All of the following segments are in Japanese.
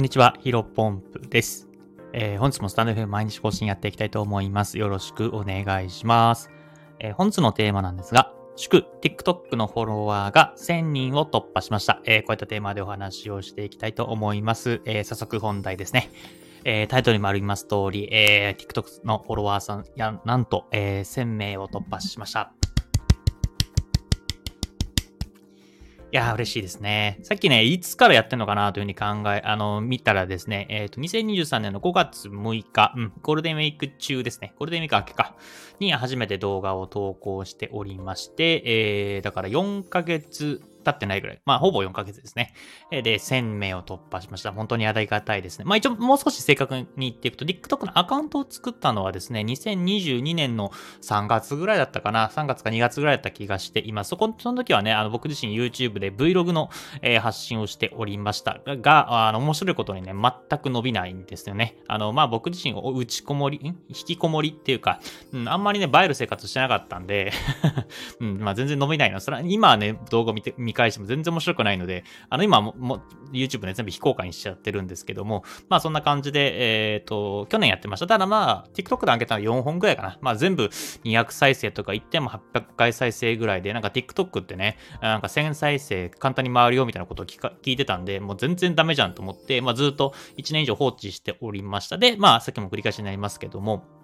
こんにちは、ヒロポンプです。えー、本日もスタンド FM 毎日更新やっていきたいと思います。よろしくお願いします。えー、本日のテーマなんですが、祝 TikTok のフォロワーが1000人を突破しました。えー、こういったテーマでお話をしていきたいと思います。え、早速本題ですね。え、タイトルにもあります通り、え、TikTok のフォロワーさんや、なんと、え、1000名を突破しました。いやー、嬉しいですね。さっきね、いつからやってんのかなというふうに考え、あの、見たらですね、えっ、ー、と、2023年の5月6日、うん、ゴールデンウィーク中ですね。ゴールデンウィーク明けか。に初めて動画を投稿しておりまして、えー、だから4ヶ月経ってないぐらい。まあ、ほぼ4ヶ月ですね。で、1000名を突破しました。本当にありがたいですね。まあ、一応、もう少し正確に言っていくと、TikTok のアカウントを作ったのはですね、2022年の3月ぐらいだったかな。3月か2月ぐらいだった気がしています。そこ、その時はね、あの、僕自身 YouTube で Vlog の、えー、発信をしておりましたが、あの、面白いことにね、全く伸びないんですよね。あの、まあ、僕自身、打ちこもり、引きこもりっていうか、うん、あんまりね、映える生活してなかったんで うん、まあ、全然伸びないの。それは、今はね、動画見て、見返しても全然面白くないので、あの、今も、も YouTube ね、全部非公開にしちゃってるんですけども、まあそんな感じで、えっ、ー、と、去年やってました。ただまあ、TikTok で上げたの4本ぐらいかな。まあ全部200再生とか言っても800回再生ぐらいで、なんか TikTok ってね、なんか1000再生簡単に回るよみたいなことを聞か聞いてたんで、もう全然ダメじゃんと思って、まあずっと1年以上放置しておりました。で、まあさっきも繰り返しになりますけども、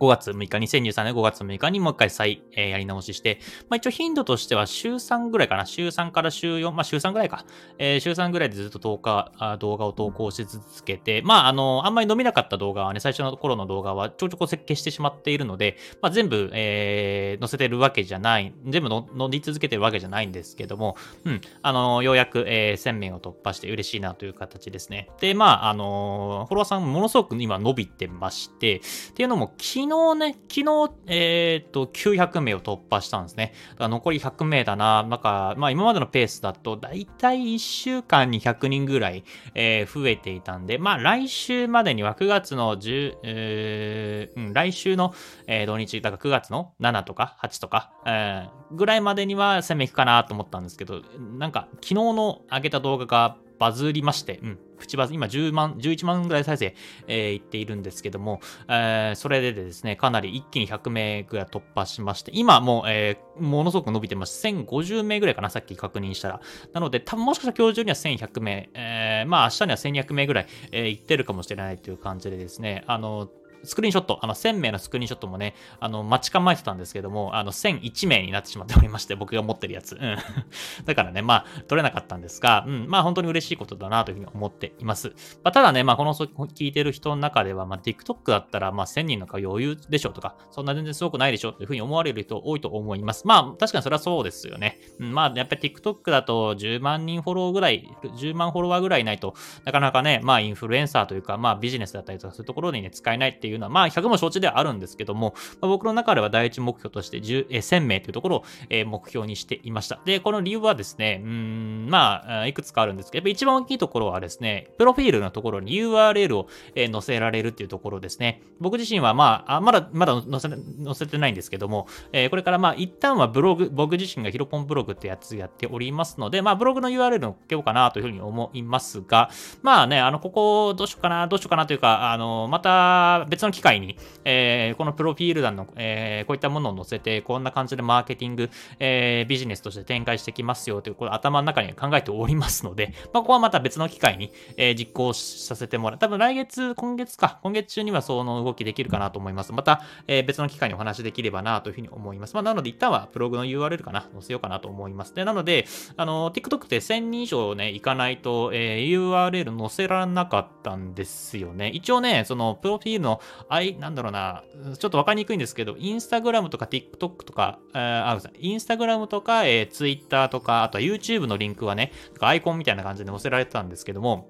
5月6日、2023年5月6日にもう一回再、えー、やり直しして、まあ一応頻度としては週3ぐらいかな。週3から週4、まあ週3ぐらいか。えー、週3ぐらいでずっと動画あ動画を投稿し続けて、まああの、あんまり伸びなかった動画はね、最初の頃の動画はちょちょこ設計してしまっているので、まあ全部、えー、載せてるわけじゃない、全部の乗り続けてるわけじゃないんですけども、うん、あの、ようやく、えー、1000名を突破して嬉しいなという形ですね。で、まああの、フォロワーさんものすごく今伸びてまして、っていうのも昨日日ね、昨日、えっ、と、900名を突破したんですね。だから残り100名だな。なんか、まあ今までのペースだと、だいたい1週間に100人ぐらい、えー、増えていたんで、まあ来週までには9月の10、えー、うん、来週の、えー、土日、だから9月の7とか8とか、えー、ぐらいまでには攻めいくかなと思ったんですけど、なんか昨日の上げた動画がバズりまして、うん、プチバズ、今10万、11万ぐらい再生、えー、いっているんですけども、えー、それでですね、かなり一気に100名ぐらい突破しまして、今もう、えー、ものすごく伸びてます。1050名ぐらいかな、さっき確認したら。なので、多分もしかしたら今日中には1100名、えー、まあ明日には1200名ぐらい、えー、いってるかもしれないという感じでですね、あの、スクリーンショット、あの、1000名のスクリーンショットもね、あの、待ち構えてたんですけども、あの、1001名になってしまっておりまして、僕が持ってるやつ。うん。だからね、まあ、取れなかったんですが、うん、まあ、本当に嬉しいことだなというふうに思っています。まあ、ただね、まあ、この聞いてる人の中では、まあ、TikTok だったら、まあ、1000人の余裕でしょうとか、そんな全然すごくないでしょうというふうに思われる人多いと思います。まあ、確かにそれはそうですよね。うん、まあ、やっぱり TikTok だと10万人フォローぐらい、10万フォロワーぐらいないとなかなかね、まあ、インフルエンサーというか、まあ、ビジネスだったりとか、そういうところにね、使えないっていういうのは、まあ、100も承知ではあるんですけども、まあ、僕の中では第一目標として10え1000名というところを、え、目標にしていました。で、この理由はですね、うん、まあ、いくつかあるんですけど、やっぱ一番大きいところはですね、プロフィールのところに URL を、え、載せられるっていうところですね。僕自身はまあ、あまだ、まだ載せ載せてないんですけども、えー、これからまあ、一旦はブログ、僕自身がヒロポンブログってやつやっておりますので、まあ、ブログの URL を載っけようかなというふうに思いますが、まあね、あの、ここどうしようかな、どうしようかなというか、あの、また別の機会に、えー、このプロフィール欄の、えー、こういったものを載せて、こんな感じでマーケティング、えー、ビジネスとして展開してきますよという、これ頭の中に考えておりますので、まあ、ここはまた別の機会に、えー、実行させてもらう。多分来月、今月か、今月中にはその動きできるかなと思います。また、えー、別の機会にお話できればなというふうに思います。まあ、なので、一旦はブログの URL かな、載せようかなと思います。で、なので、あの、TikTok って1000人以上ね、行かないと、えー、URL 載せられなかったんですよね。一応ね、その、プロフィールの、あい、なんだろうな、ちょっとわかりにくいんですけど、インスタグラムとか TikTok とか、えー、あ、インスタグラムとか、えー、Twitter とか、あとは YouTube のリンクはね、アイコンみたいな感じで載せられてたんですけども、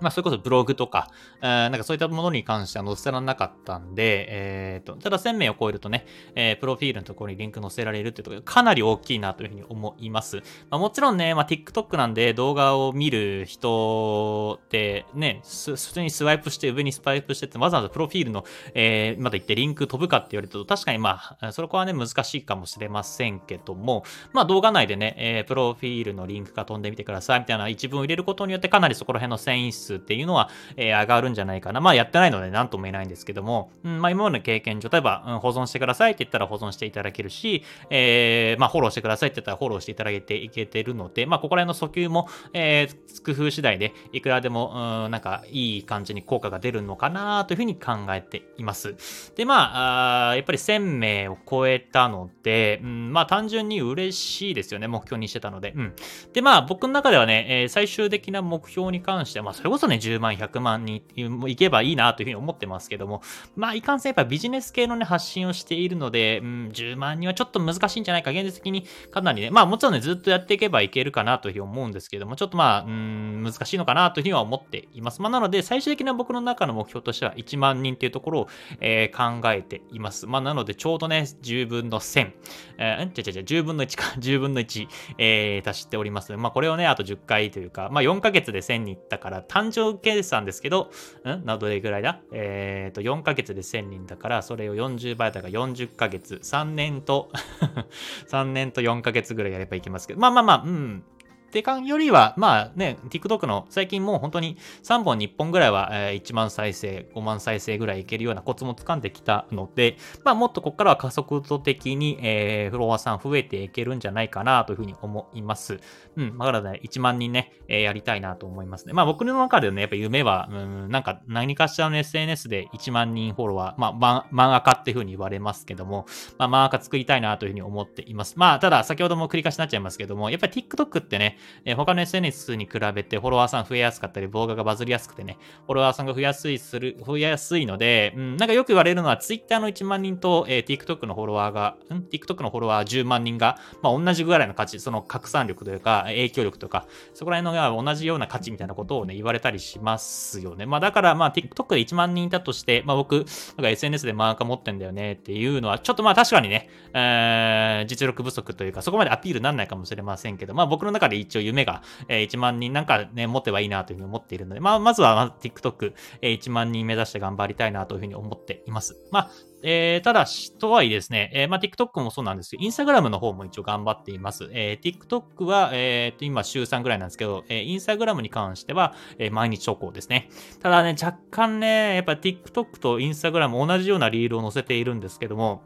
まあ、それこそブログとか、えー、なんかそういったものに関しては載せられなかったんで、えーと、ただ1000名を超えるとね、えー、プロフィールのところにリンク載せられるっていうところかなり大きいなというふうに思います。まあ、もちろんね、まあ、TikTok なんで動画を見る人ってね、普通にスワイプして上にスワイプしてってわざわざプロフィールの、えー、まで行ってリンク飛ぶかって言われると確かにまあ、それはね、難しいかもしれませんけども、まあ動画内でね、えー、プロフィールのリンクが飛んでみてくださいみたいな一文を入れることによってかなりそこら辺の繊維質数っていうのは、えー、上がるんじゃないかな。まあやってないので何とも言えないんですけども、うん、まあ今までの経験上、例えば、うん、保存してくださいって言ったら保存していただけるし、えー、まあフォローしてくださいって言ったらフォローしていただけていけてるので、まあここら辺の訴求も、えー、工夫次第でいくらでも、うん、なんかいい感じに効果が出るのかなというふうに考えています。で、まあ、あやっぱり1000名を超えたので、うん、まあ単純に嬉しいですよね、目標にしてたので。うん。で、まあ僕の中ではね、えー、最終的な目標に関しては、まあそれこそそね、10万、100万にいけばいいなというふうに思ってますけども、まあいかんせんやっぱビジネス系のね、発信をしているので、うん、10万にはちょっと難しいんじゃないか、現実的にかなりね、まあもちろんね、ずっとやっていけばいけるかなというふうに思うんですけども、ちょっとまあ、うん、難しいのかなというふうには思っています。まあなので、最終的な僕の中の目標としては1万人っていうところを、えー、考えています。まあなので、ちょうどね、10分の1000、えー、ん？ちゃちゃちゃ、10分の1か、10分の1、えー、足しております。まあこれをね、あと10回というか、まあ4ヶ月で1000に行ったから、単純計算ですけど、うん？などれぐらいだ？えっ、ー、と、4ヶ月で1000人だから、それを40倍だから40ヶ月、3年と 3年と4ヶ月ぐらいやればいけますけど、まあまあまあ、うん、ってかんよりは、まあね、TikTok の最近もう本当に3本2本ぐらいは、えー、1万再生、5万再生ぐらいいけるようなコツも掴んできたので、まあもっとここからは加速度的に、え、フロアさん増えていけるんじゃないかなというふうに思います。うん、まだね、1万人ね、え、やりたいなと思いますね。まあ僕の中でね、やっぱ夢は、うん、なんか何かしらの SNS で1万人フォロワー、まあ、漫画家っていうふうに言われますけども、まあ漫画家作りたいなというふうに思っています。まあただ先ほども繰り返しになっちゃいますけども、やっぱり TikTok ってね、えー、他の SNS に比べてフォロワーさん増えやすかったり、動画がバズりやすくてね、フォロワーさんが増やすいする、増やすいので、うん、なんかよく言われるのは Twitter の1万人と、えー、TikTok のフォロワーが、ん ?TikTok のフォロワー10万人が、まあ同じぐらいの価値、その拡散力というか、影響力とか、そこら辺のが同じような価値みたいなことをね、言われたりしますよね。まあだからまあ TikTok で1万人いたとして、まあ僕、なんか SNS でマーカー持ってんだよねっていうのは、ちょっとまあ確かにね、えー、実力不足というか、そこまでアピールなんないかもしれませんけど、まあ僕の中で一応夢が、えー、1万人なんかね、持てばいいなというふうに思っているので、まあまずは、ま TikTok、えー、1万人目指して頑張りたいなというふうに思っています。まあ、えー、ただし、とはいえですね、えー、まあ、TikTok もそうなんですけど、Instagram の方も一応頑張っています。えー、TikTok は、えー、今週3ぐらいなんですけど、えー、Instagram に関しては、えー、毎日投稿ですね。ただね、若干ね、やっぱ TikTok と Instagram 同じようなリールを載せているんですけども、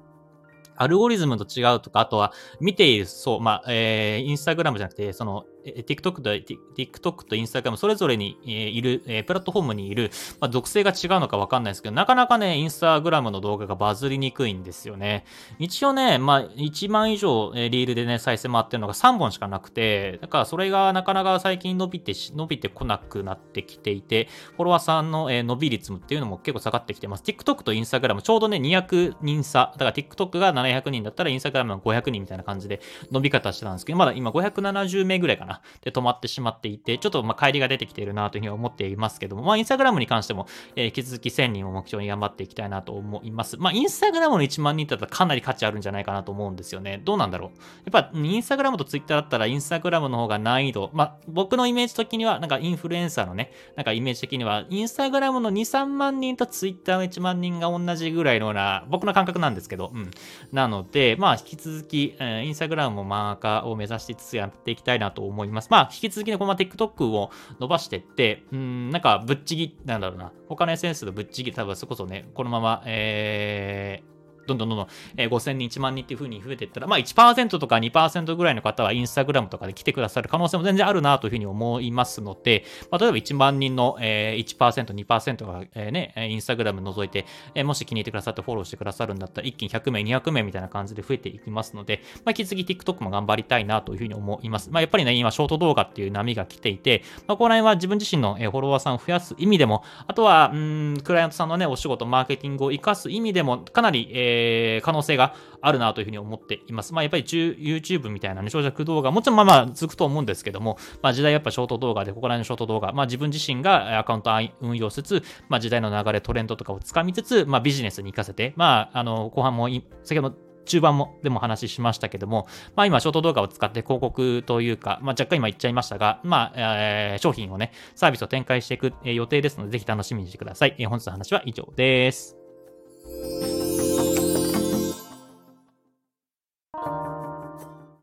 アルゴリズムと違うとか、あとは見ている、そう、まあ、えー、インスタグラムじゃなくて、その、TikTok と TikTok と Instagram それぞれにいる、えプラットフォームにいる、まあ、属性が違うのかわかんないですけど、なかなかね、Instagram の動画がバズりにくいんですよね。一応ね、まあ、1万以上えリールでね、再生回ってるのが3本しかなくて、だからそれがなかなか最近伸びて、伸びてこなくなってきていて、フォロワーさんの伸び率っていうのも結構下がってきてます。TikTok と Instagram ちょうどね、200人差。だから TikTok が700人だったら Instagram が500人みたいな感じで伸び方してたんですけど、まだ今570名ぐらいかな。で、止まってしまっていて、ちょっとまあ帰りが出てきているなというふうに思っていますけども、まあ、インスタグラムに関しても、えー、引き続き1000人を目標に頑張っていきたいなと思います。まあ、インスタグラムの1万人だったらかなり価値あるんじゃないかなと思うんですよね。どうなんだろう。やっぱ、インスタグラムとツイッターだったら、インスタグラムの方が難易度、まあ、僕のイメージ的には、なんかインフルエンサーのね、なんかイメージ的には、インスタグラムの2、3万人とツイッターの1万人が同じぐらいのような、僕の感覚なんですけど、うん。なので、まあ、引き続き、えー、インスタグラムもマーカーを目指しつつやっていきたいなと思います。まあ、引き続きね、このまま TikTok を伸ばしてって、うん、なんかぶっちぎ、なんだろうな、他の SNS とぶっちぎ、多分そこそね、このまま、えー、どんどんどんどん、えー、5000人、1万人っていう風に増えていったら、まあ1%とか2%ぐらいの方はインスタグラムとかで来てくださる可能性も全然あるなというふうに思いますので、まあ、例えば1万人の、えー、1%、2%が、えー、ね、インスタグラム除いて、えー、もし気に入ってくださってフォローしてくださるんだったら、一気に100名、200名みたいな感じで増えていきますので、まあ、引き続き TikTok も頑張りたいなというふうに思います。まあ、やっぱりね、今、ショート動画っていう波が来ていて、まあ、この辺は自分自身の、フォロワーさんを増やす意味でも、あとは、うん、クライアントさんのね、お仕事、マーケティングを活かす意味でも、かなり、えー、可能性があるなというふうに思っています。まあ、やっぱり YouTube みたいなね、長尺動画、もちろんまあまあ続くと思うんですけども、まあ、時代やっぱショート動画で、ここら辺のショート動画、まあ、自分自身がアカウント運用しつつ、まあ、時代の流れ、トレンドとかをつかみつつ、まあ、ビジネスに活かせて、まあ、あの、後半も、先ほど中盤もでも話しましたけども、まあ今、ショート動画を使って広告というか、まあ若干今言っちゃいましたが、まあ、えー、商品をね、サービスを展開していく予定ですので、ぜひ楽しみにしてください。えー、本日の話は以上です。